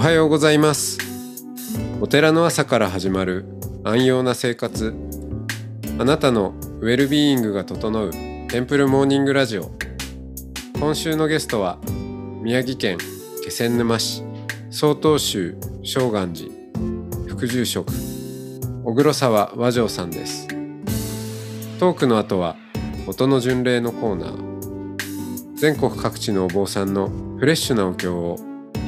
おはようございます。お寺の朝から始まる安養な生活。あなたのウェルビーイングが整うテンプルモーニングラジオ。今週のゲストは宮城県気仙沼市曹洞宗正願寺副住職小黒沢和尚さんです。トークの後は音の巡礼のコーナー。全国各地のお坊さんのフレッシュなお経を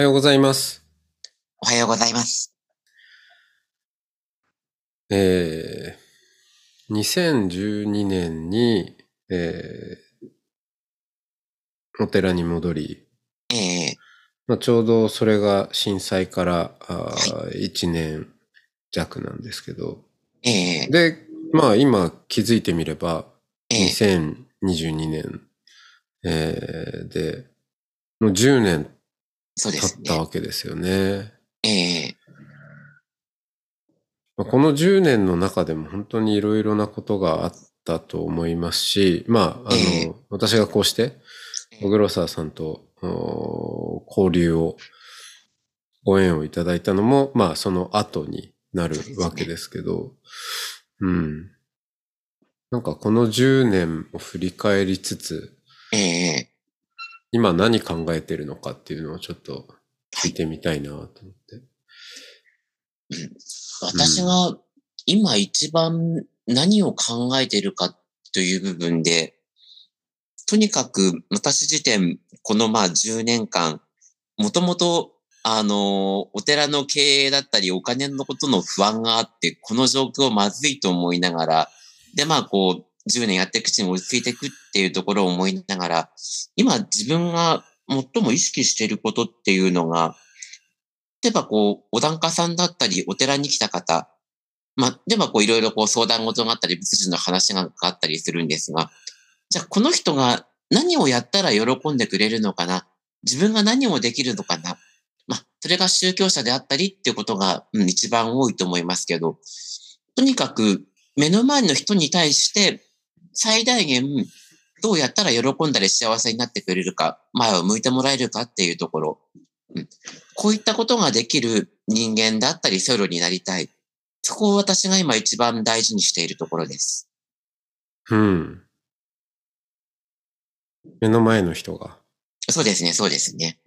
はようございます。おはようございます。えー、2012年に、えー、お寺に戻り、ええまあ、ちょうどそれが震災からあ1年弱なんですけど、ええで、まあ今気づいてみれば、ええ2022年、えーで、もう10年そうです経ったね。わけですよね。ええまあこの10年の中でも本当にいろいろなことがあったと思いますし、まあ、あの、ええ私がこうして、小黒沢さんとお交流を、ご縁をいただいたのも、まあ、その後になるわけですけど、うん。なんかこの10年を振り返りつつ、ええ今何考えてるのかっていうのをちょっと聞いてみたいなと思って。私が今一番何を考えてるかという部分で、とにかく私自点、このまあ10年間、もともとあの、お寺の経営だったり、お金のことの不安があって、この状況まずいと思いながら、で、まあ、こう、10年やっていくうちに落ち着いていくっていうところを思いながら、今自分が最も意識していることっていうのが、例えばこう、お檀家さんだったり、お寺に来た方、まあ、ではこう、いろいろこう、相談事があったり、仏事の話があったりするんですが、じゃあ、この人が何をやったら喜んでくれるのかな？自分が何をできるのかな？まあ、それが宗教者であったりっていうことが、うん、一番多いと思いますけど、とにかく目の前の人に対して最大限どうやったら喜んだり幸せになってくれるか、前を向いてもらえるかっていうところ、うん、こういったことができる人間だったり、僧侶になりたい。そこを私が今一番大事にしているところです。うん。目の前の人が。そうですね、そうですね。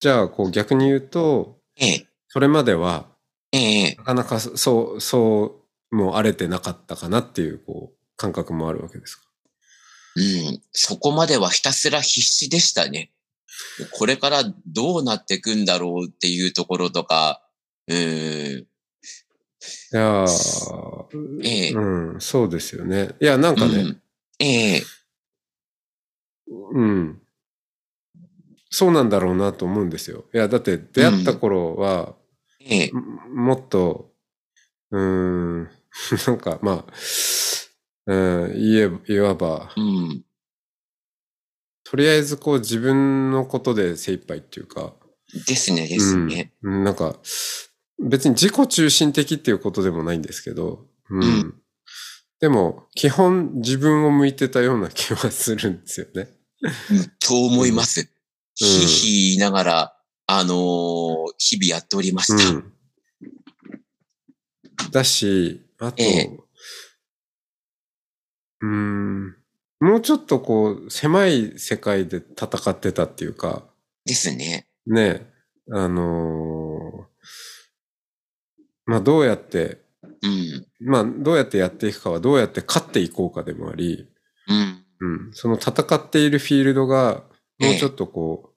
じゃあ、こう逆に言うと、ええ、それまでは、ええ、なかなかそう、そう、もう荒れてなかったかなっていう、こう、感覚もあるわけですか？うん、そこまではひたすら必死でしたね。これからどうなっていくんだろうっていうところとか、うん、いやーええ。うん、そうですよね。いや、なんかね、うん、ええ、うん、そうなんだろうなと思うんですよ。いや、だって出会った頃は、ええ、ももっと、うーん、なんか、まあ、うん、言え、いわば、うん、とりあえずこう自分のことで精一杯っていうか、ですね、ですね。うん、なんか、別に自己中心的っていうことでもないんですけど、うん。うん。でも、基本自分を向いてたような気はするんですよね。うんと思います。ひいひい言いながら、あのー日々やっておりました。うん。だし、あと、ええ。うーん、もうちょっとこう、狭い世界で戦ってたっていうか、ですね。ね、あのーまあどうやって、うん、まあどうやってやっていくかはどうやって勝っていこうかでもあり、うん、うん、その戦っているフィールドが、もうちょっとこう、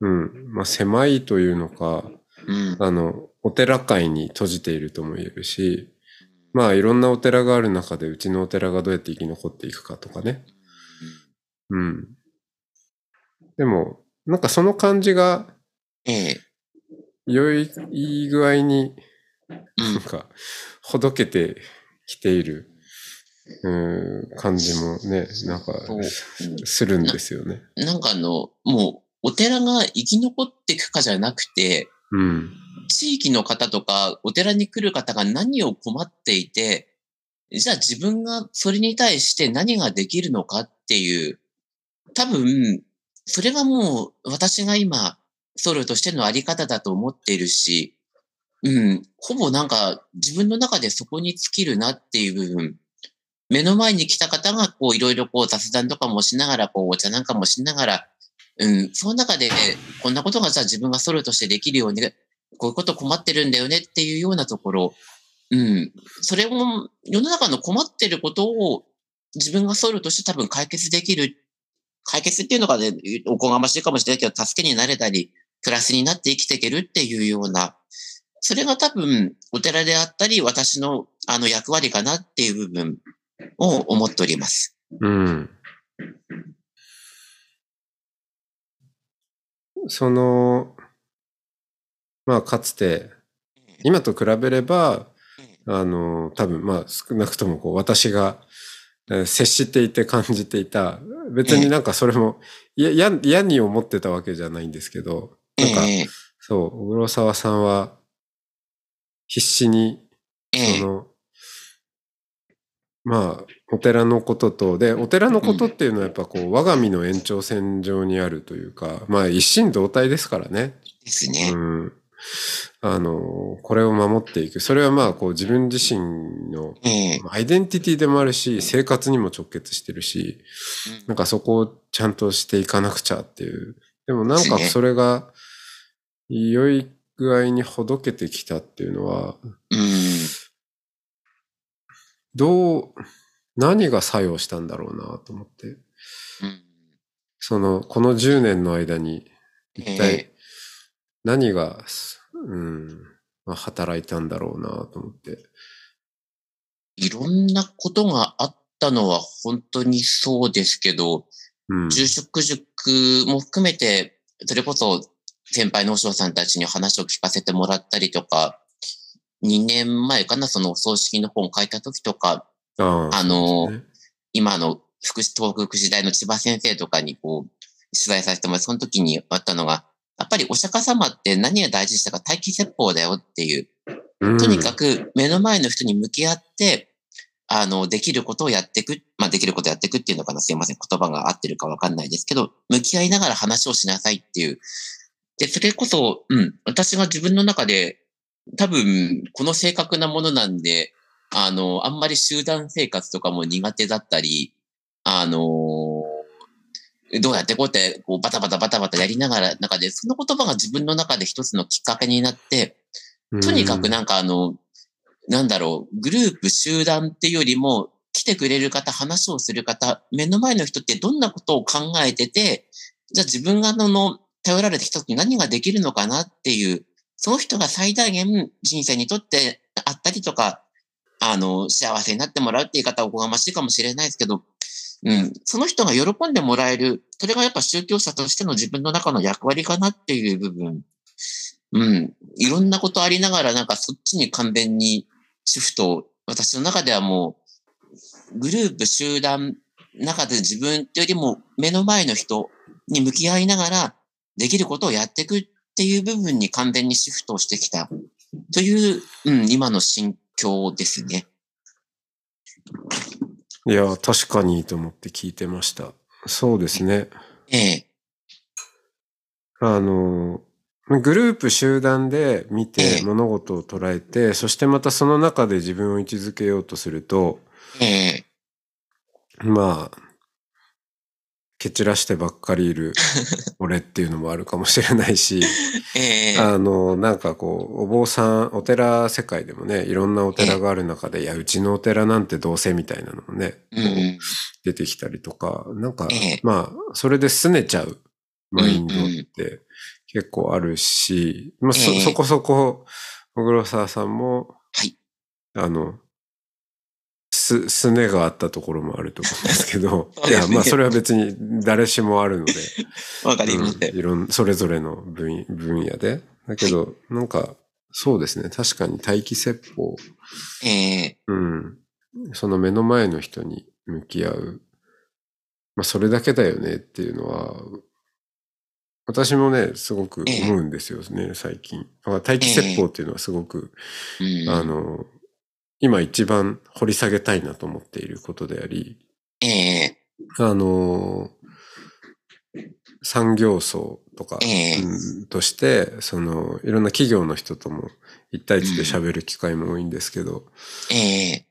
うん、まあ狭いというのか、うん、あの、お寺界に閉じているとも言えるし、まあいろんなお寺がある中でうちのお寺がどうやって生き残っていくかとかね。うん。でも、なんかその感じが、ええ。良い、いい具合に、うん。なんか、ほどけてきている、うん、感じもね、なんかするんですよね。なんかあの、もう、お寺が生き残っていくかじゃなくて、うん。地域の方とか、お寺に来る方が何を困っていて、じゃあ自分がそれに対して何ができるのかっていう、多分、それがもう私が今、僧侶としてのあり方だと思っているし、うん、ほぼなんか自分の中でそこに尽きるなっていう部分。目の前に来た方がこういろいろこう雑談とかもしながら、こうお茶なんかもしながら、うん、その中でこんなことがじゃあ自分が僧侶としてできるように、こういうこと困ってるんだよねっていうようなところ、うん。それも、世の中の困ってることを自分がソウルとして多分解決できる。解決っていうのがね、おこがましいかもしれないけど、助けになれたり、プラスになって生きていけるっていうような、それが多分、お寺であったり、私のあの役割かなっていう部分を思っております。うん。その、まあ、かつて、今と比べれば、あの、多分、まあ、少なくともこう、私が、えー接していて感じていた、別になんかそれも、嫌嫌に思ってたわけじゃないんですけど、なんか、ええそう、小黒沢さんは、必死に、ええ。その、まあ、お寺のことと、で、お寺のことっていうのはやっぱこう、我が身の延長線上にあるというか、まあ一心同体ですからね。ですね。うん。あの、これを守っていく。それはまあこう自分自身のええアイデンティティでもあるし、生活にも直結してるし、なんかそこをちゃんとしていかなくちゃっていう。でもなんかそれが、良い具合にほどけてきたっていうのは、うん。どう、何が作用したんだろうなと思って。うん。その、この10年の間に、一ええ体何が、うん、まあ働いたんだろうなと思って。いろんなことがあったのは本当にそうですけど、うん。住職塾も含めて、それこそ先輩の和尚さんたちに話を聞かせてもらったりとか、2年前かな、そのお葬式の本を書いた時とか、ああのね今の福祉東北福祉大の千葉先生とかにこう、取材させてもらって、その時にあったのが、やっぱりお釈迦様って何が大事でしたか？待機説法だよっていう。うんとにかく目の前の人に向き合って、あの、できることをやっていく。まあ、できることをやっていくっていうのかな？すいません。言葉が合ってるかわかんないですけど、向き合いながら話をしなさいっていう。で、それこそ、うん、私が自分の中で、多分、この正確なものなんで、あの、あんまり集団生活とかも苦手だったり、あのどうやってこうやって、こう、バタバタバタバタやりながら、中で、その言葉が自分の中で一つのきっかけになって、とにかくなんかあの、なんだろう、グループ、集団っていうよりも、来てくれる方、話をする方、目の前の人ってどんなことを考えてて、じゃあ自分があの、頼られてきた時に何ができるのかなっていう、その人が最大限人生にとってあったりとか、あの、幸せになってもらうって言い方はおこがましいかもしれないですけど、うん、その人が喜んでもらえる、それがやっぱ宗教者としての自分の中の役割かなっていう部分。うん。いろんなことありながら、なんかそっちに完全にシフトを、私の中ではもう、グループ、集団、中で自分っていうよりも目の前の人に向き合いながら、できることをやっていくっていう部分に完全にシフトをしてきた。という、うん、今の心境ですね。いや、確かにと思って聞いてました。そうですね。ええ、あの、グループ集団で見えてえ物事を捉えて、そしてまたその中で自分を位置づけようとすると、ええ、まあ、蹴散らしてばっかりいる 俺っていうのもあるかもしれないし、ええ、あの、なんかこう、お坊さん、お寺世界でもね、いろんなお寺がある中で、いや、うちのお寺なんてどうせみたいなのもね、うん、出てきたりとか、なんかええ、まあ、それで拗ねちゃうマインドって結構あるし、まあ、そええ、そこそこ、小黒沢さんも、はい。あの、す、すねがあったところもあると思うんですけど、いや、まあそれは別に誰しもあるので、わかりまうんいろん、それぞれの分分野で。だけど、なんか、そうですね。確かに待機説法。ええうん。その目の前の人に向き合う。まあ、それだけだよねっていうのは、私もね、すごく思うんですよね、最近。だから待機説法っていうのはすごく、うん。あの、今一番掘り下げたいなと思っていることであり、ええ。あの、産業層とか、ええ。うんとして、その、いろんな企業の人とも一対一で喋る機会も多いんですけど、ええ。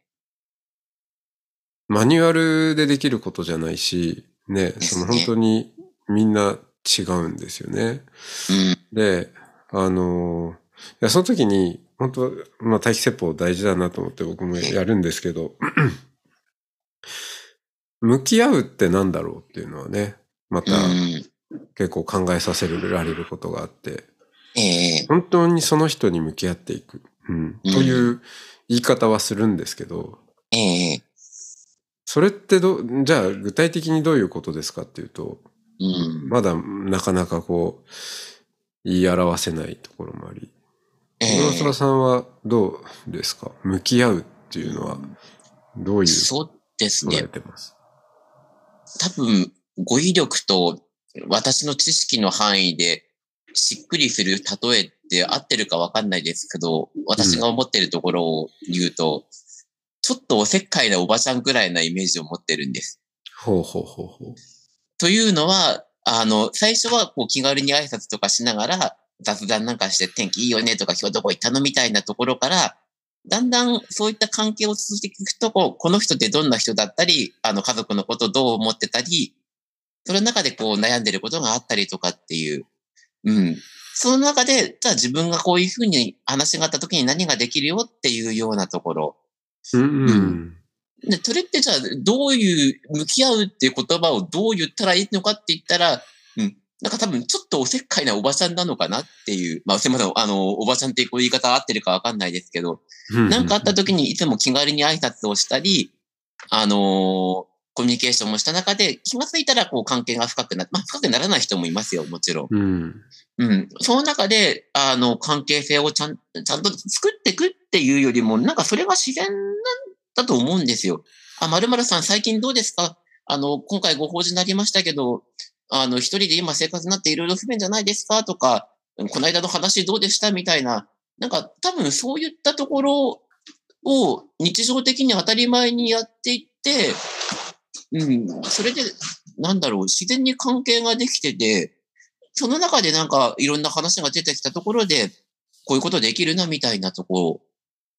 マニュアルでできることじゃないし、ね、その本当にみんな違うんですよね。うん。で、あの、いや、その時に、本当まあ、待機説法大事だなと思って僕もやるんですけど、向き合うってなんだろうっていうのはね、またうん。結構考えさせられることがあって、ええ本当にその人に向き合っていく、うん、うんという言い方はするんですけど、ええそれってど、じゃあ具体的にどういうことですかっていうと、うん。まだなかなかこう、言い表せないところもあり。え小倉さんはどうですか？向き合うっていうのは、どういうそうですね。てます？多分、語彙力と私の知識の範囲でしっくりする例えって合ってるかわかんないですけど、私が思ってるところを言うと、ちょっとおせっかいなおばちゃんぐらいなイメージを持ってるんです。ほうほうほうほう。というのは、あの、最初はこう気軽に挨拶とかしながら、雑談なんかして天気いいよねとか今日どこ行ったのみたいなところから、だんだんそういった関係を続けていくと、こう、この人ってどんな人だったり、あの家族のことをどう思ってたり、その中でこう悩んでることがあったりとかっていう、うん。その中で、じゃあ自分がこういうふうに話があった時に何ができるよっていうようなところ。うんうん。で、それってじゃあ、どういう、向き合うっていう言葉をどう言ったらいいのかって言ったら、うん。なんか多分、ちょっとおせっかいなおばちゃんなのかなっていう。まあ、すいません。あの、おばちゃんっていう言い方合ってるかわかんないですけど、うんなんかあった時にいつも気軽に挨拶をしたり、あのーコミュニケーションもした中で、気がついたらこう関係が深くなまあ深くならない人もいますよ、もちろん。うん。うん。その中で、あの、関係性をちゃん、ちゃんと作っていくっていうよりも、なんかそれが自然なんだと思うんですよ。あ、まるまるさん最近どうですかあの、今回ご法事になりましたけど、あの、一人で今生活になっていろいろ不便じゃないですか？とか、この間の話どうでした？みたいな、なんか多分そういったところを日常的に当たり前にやっていって、うん、それで、なんだろう、自然に関係ができてて、その中でなんかいろんな話が出てきたところで、こういうことできるなみたいなとこ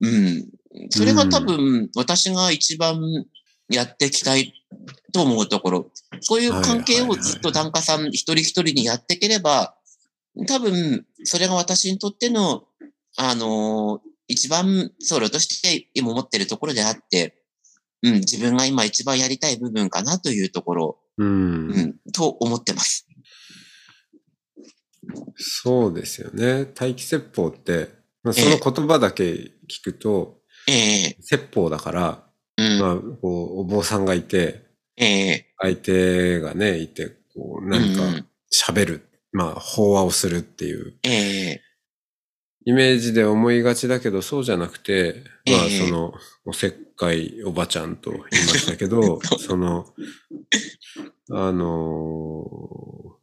ろ。うん。それが多分私が一番やっていきたいと思うところ。そういう関係をずっと檀家さん一人一人にやっていければ、多分それが私にとっての、あの一番ソロとして今持ってるところであって、うん、自分が今一番やりたい部分かなというところ、うんうん、と思ってます。そうですよね。待機説法って、まあ、その言葉だけ聞くと、ええ説法だから、うん、まあ、こう、お坊さんがいて、ええ。相手がね、いて、こう、何か喋る、まあ、法話をするっていう。ええ。イメージで思いがちだけど、そうじゃなくて、まあ、ええその、おせっかいおばちゃんと言いましたけど、その、あのー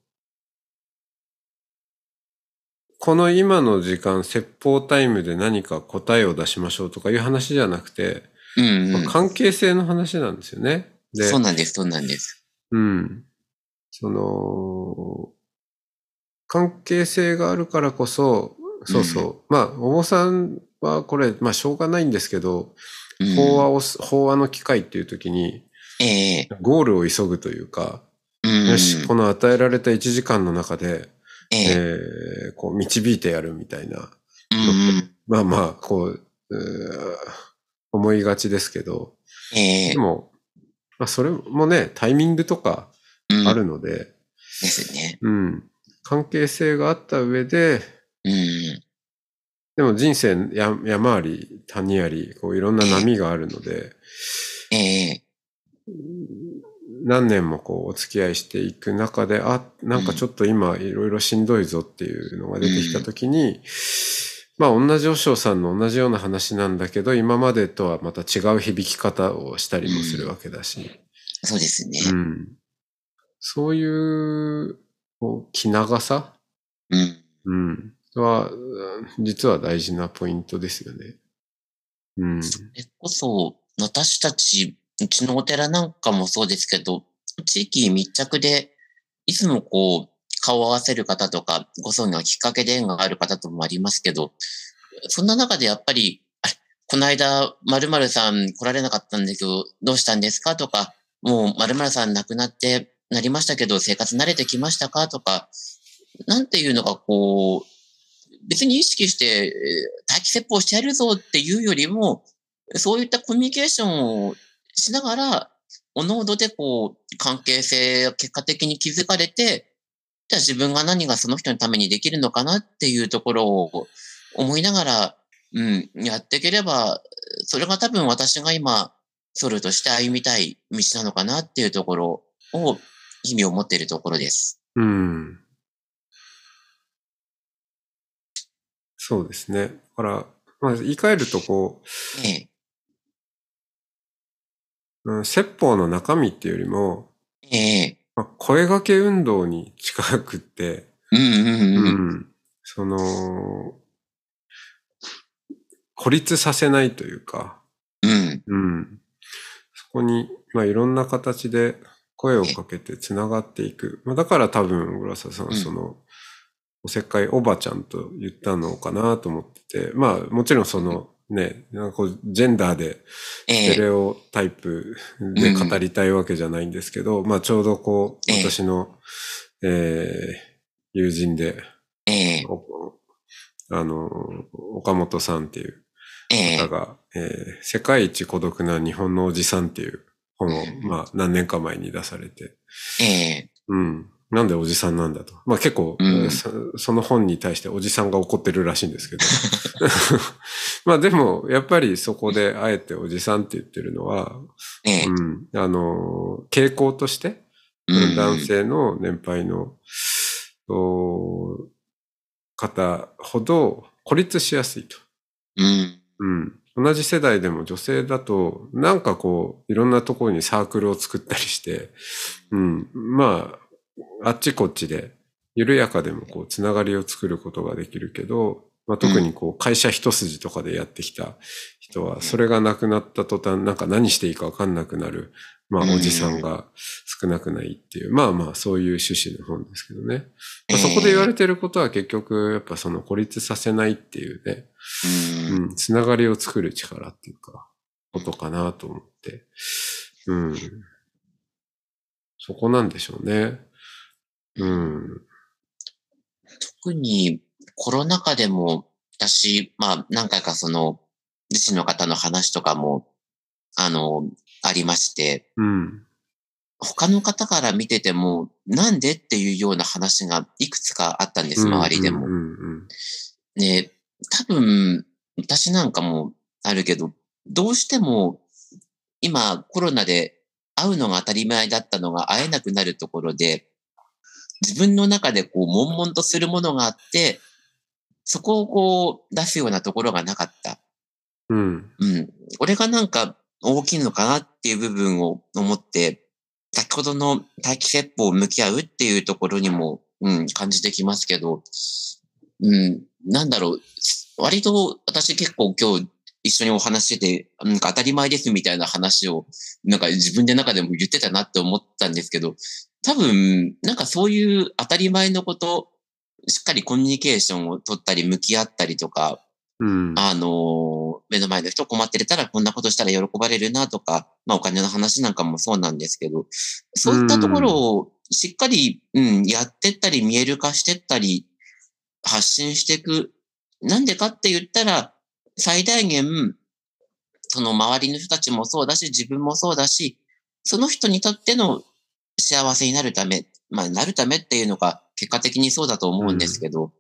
この今の時間、説法タイムで何か答えを出しましょうとかいう話じゃなくて、うんうんまあ、関係性の話なんですよね。で、そうなんです、そうなんです。うん。その、関係性があるからこそ、そうそう。まあ、お坊さんはこれ、まあ、しょうがないんですけど、うん法話をす、法話の機会っていう時に、ええゴールを急ぐというか、うんよし、この与えられた1時間の中で、えええーこう、導いてやるみたいな。うんまあまあ、こう、うー思いがちですけど、ええでも、まあ、それもね、タイミングとかうんあるので、ですね。うん。関係性があった上で、うん。でも人生や山あり谷あり、こういろんな波があるので、えええ何年もこうお付き合いしていく中で、あ、なんかちょっと今いろいろしんどいぞっていうのが出てきたときに、まあ同じ和尚さんの同じような話なんだけど、今までとはまた違う響き方をしたりもするわけだし。そうですね。うん。そういう、こう、気長さ？うん。うん。は、うん実は大事なポイントですよね。うん。それこそ、私たち、うちのお寺なんかもそうですけど、地域密着で、いつもこう、顔を合わせる方とか、ご葬儀のきっかけで縁がある方ともありますけど、そんな中でやっぱり、あれ、この間、〇〇さん来られなかったんだけど、どうしたんですかとか、もう〇〇さん亡くなってなりましたけど、生活慣れてきましたかとか、なんていうのがこう、別に意識して、待機説法してやるぞっていうよりも、そういったコミュニケーションをしながら、おのおのでこう、関係性を結果的に築かれて、じゃあ自分が何がその人のためにできるのかなっていうところを思いながら、うん、やっていければ、それが多分私が今、ソルとして歩みたい道なのかなっていうところを、意味を持っているところです。うん。そうですね。だから、まあ、言い換えると、こええ、う、うん、説法の中身っていうよりも、ええ、まあ、声掛け運動に近くって、うんうんうん。うん、その、孤立させないというか、うん。うん、そこに、まあ、いろんな形で声をかけてつながっていく。まあ、だから多分、浦沢さん、うんその、おせっかいおばちゃんと言ったのかなと思ってて、まあ、もちろんその、ね、なんかこう、ジェンダーで、ええ、ステレオタイプで語りたいわけじゃないんですけど、まあちょうどこう、ええ。私の、えー友人で、ええ、おあの、岡本さんっていうええ、方が、えー世界一孤独な日本のおじさんっていう本を、うん。まあ何年か前に出されて、ええ、うん。なんでおじさんなんだと。まあ結構、うんそその本に対しておじさんが怒ってるらしいんですけど。まあでも、やっぱりそこであえておじさんって言ってるのは、ええ、うん、あの、傾向として、うん男性の年配の、お方ほど孤立しやすいと。うん、うん。同じ世代でも女性だと、なんかこう、いろんなところにサークルを作ったりして、うん。まあ、あっちこっちで、緩やかでもこう、つながりを作ることができるけど、まあ、特にこう、会社一筋とかでやってきた人は、それがなくなった途端、なんか何していいかわかんなくなる、まあ、うんおじさんが少なくないっていう、まあまあ、そういう趣旨の本ですけどね。まあ、そこで言われてることは結局、やっぱその孤立させないっていうね、うん、うん、つながりを作る力っていうか、ことかなと思って。うん。そこなんでしょうね。うん。特にコロナ禍でも、私、まあ何回かその、自身の方の話とかも、あの、ありまして、うん。他の方から見てても、なんでっていうような話がいくつかあったんです、周りでもね、多分、私なんかもあるけど、どうしても、今コロナで会うのが当たり前だったのが会えなくなるところで、自分の中でこう、悶々とするものがあって、そこをこう、出すようなところがなかった。うん。うん。俺がなんか大きいのかなっていう部分を思って、先ほどの待機説法を向き合うっていうところにも、うん、感じてきますけど、うん、なんだろう。割と私結構今日一緒にお話ししてて、なんか当たり前ですみたいな話を、なんか自分で中でも言ってたなって思ったんですけど、多分、なんかそういう当たり前のこと、しっかりコミュニケーションを取ったり向き合ったりとか、うん。あの、目の前の人困ってたらこんなことしたら喜ばれるなとか、まあお金の話なんかもそうなんですけど、そういったところをしっかり、うん、やってったり見える化してったり、発信していく。なんでかって言ったら、最大限、その周りの人たちもそうだし、自分もそうだし、その人にとっての幸せになるため、まあ、なるためっていうのが結果的にそうだと思うんですけど、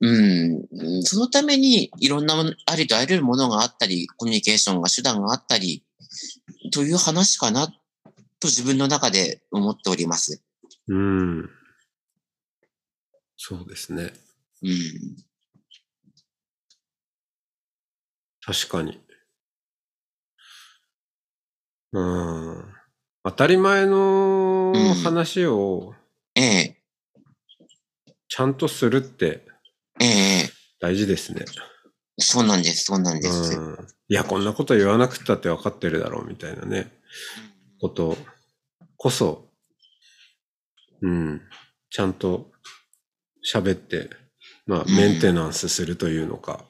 うん、うんそのためにいろんなありとあらゆるものがあったり、コミュニケーションが手段があったり、という話かなと自分の中で思っております。うん。そうですね。うん。確かに。うん。当たり前のうん話をええ、ちゃんとするってええ、大事ですね。そうなんです、そうなんです。うん。いや、こんなこと言わなくったって分かってるだろうみたいなね、ことこそ、うん。ちゃんと喋って、まあ、うんメンテナンスするというのか。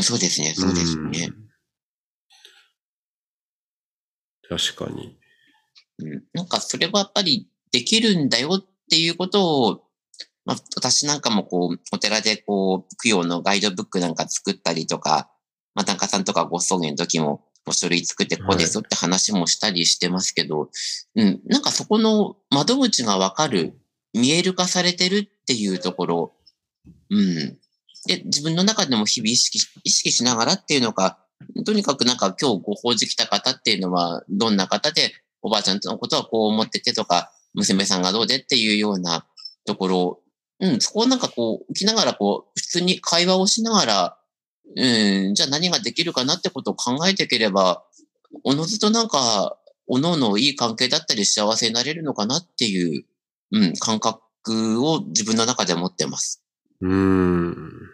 そうですね、そうですね。うん確かに。うん。なんかそれはやっぱりできるんだよっていうことを、まあ、私なんかもこう、お寺でこう、供養のガイドブックなんか作ったりとか、まあ、檀家さんとかご葬儀の時も、お書類作ってこうですよって話もしたりしてますけど、うん、なんかそこの窓口がわかる、見える化されてるっていうところ、うん。で、自分の中でも日々意識し、意識しながらっていうのか、とにかくなんか今日ご法事来た方っていうのはどんな方で、おばあちゃんのことはこう思っててとか、娘さんがどうでっていうようなところ、うん、そこをなんかこう、起きながらこう、普通に会話をしながら、うん、じゃあ何ができるかなってことを考えていければ、おのずとなんか、おのおのいい関係だったり幸せになれるのかなっていう、うん、感覚を自分の中で持ってます。うーん。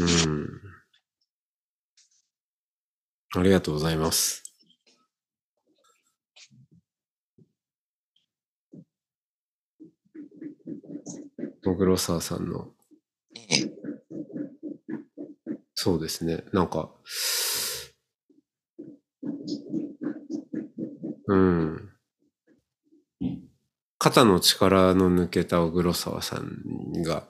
うん。ありがとうございます。小黒沢さんの、ええ、そうですね、なんか、うん。肩の力の抜けた小黒沢さんが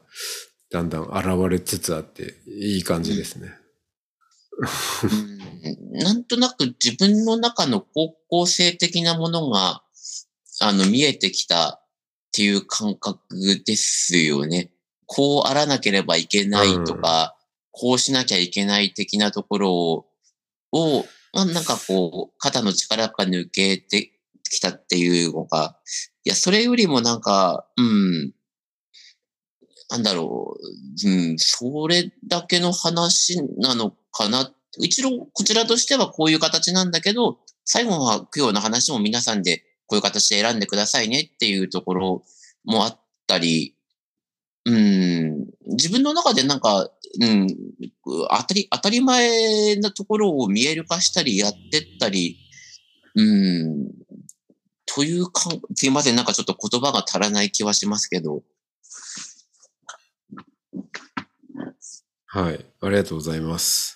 だんだん現れつつあっていい感じですね。うん。なんとなく自分の中の方向性的なものが、あの、見えてきたっていう感覚ですよね。こうあらなければいけないとか、こうしなきゃいけない的なところを、をまあ、なんかこう、肩の力が抜けてきたっていうのが、いや、それよりもなんか、うん、なんだろう、うん、それだけの話なのかな。一度、こちらとしてはこういう形なんだけど、最後は供養の話も皆さんでこういう形で選んでくださいねっていうところもあったり、うん、自分の中でなんか、うん、当たり、当たり前なところを見える化したりやってったり、うん、というか、すいません、なんかちょっと言葉が足らない気はしますけど、はい、ありがとうございます。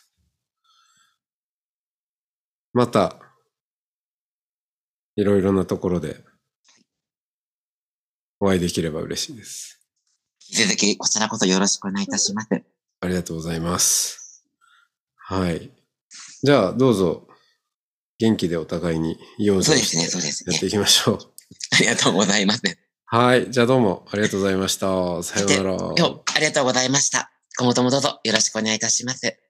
また、いろいろなところでお会いできれば嬉しいです。引き続きこちらこそよろしくお願いいたします。ありがとうございます。はい。じゃあ、どうぞ、元気でお互いに養生そうですね、そうですねやって。いきましょう。ありがとうございます。はい。じゃあどうもありがとうございました。さようなら。今日、ありがとうございました。今後ともどうぞよろしくお願いいたします。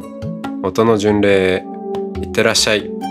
音の巡礼いってらっしゃい。